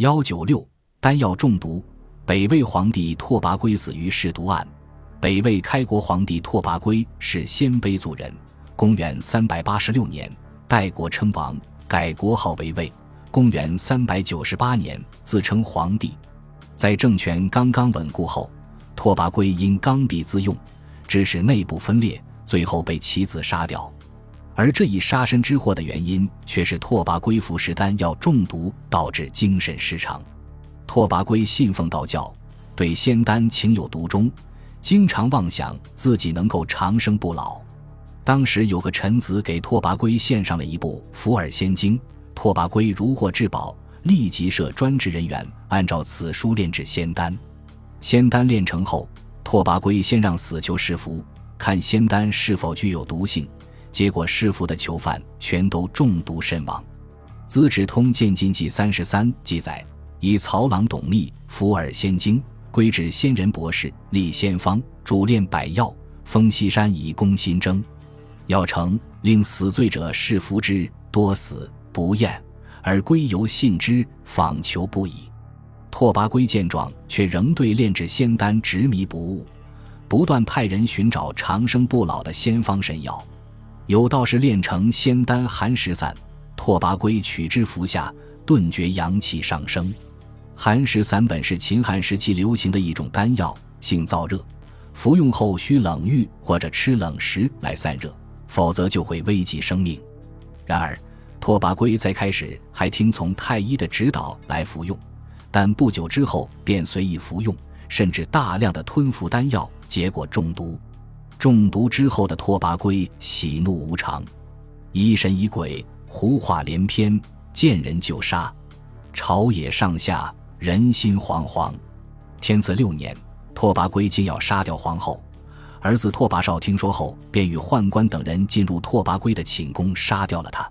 幺九六丹药中毒，北魏皇帝拓跋圭死于试毒案。北魏开国皇帝拓跋圭是鲜卑族人，公元三百八十六年代国称王，改国号为魏。公元三百九十八年自称皇帝，在政权刚刚稳固后，拓跋圭因刚愎自用，致使内部分裂，最后被其子杀掉。而这一杀身之祸的原因，却是拓跋圭服食丹药中毒，导致精神失常。拓跋圭信奉道教，对仙丹情有独钟，经常妄想自己能够长生不老。当时有个臣子给拓跋圭献上了一部《伏尔仙经》，拓跋圭如获至宝，立即设专职人员，按照此书炼制仙丹。仙丹炼成后，拓跋圭先让死囚试服，看仙丹是否具有毒性。结果，施服的囚犯全都中毒身亡。《资治通鉴禁记三十三》记载：以曹郎董秘服尔仙经，归至仙人博士，立仙方，主炼百药，封西山以供新征。药成，令死罪者试服之，多死不厌，而归犹信之，访求不已。拓跋圭见状，却仍对炼制仙丹执迷不悟，不断派人寻找长生不老的仙方神药。有道是炼成仙丹寒食散，拓跋圭取之服下，顿觉阳气上升。寒食散本是秦汉时期流行的一种丹药，性燥热，服用后需冷浴或者吃冷食来散热，否则就会危及生命。然而，拓跋圭在开始还听从太医的指导来服用，但不久之后便随意服用，甚至大量的吞服丹药，结果中毒。中毒之后的拓跋圭喜怒无常，疑神疑鬼，胡话连篇，见人就杀，朝野上下人心惶惶。天赐六年，拓跋圭竟要杀掉皇后，儿子拓跋绍听说后，便与宦官等人进入拓跋圭的寝宫，杀掉了他。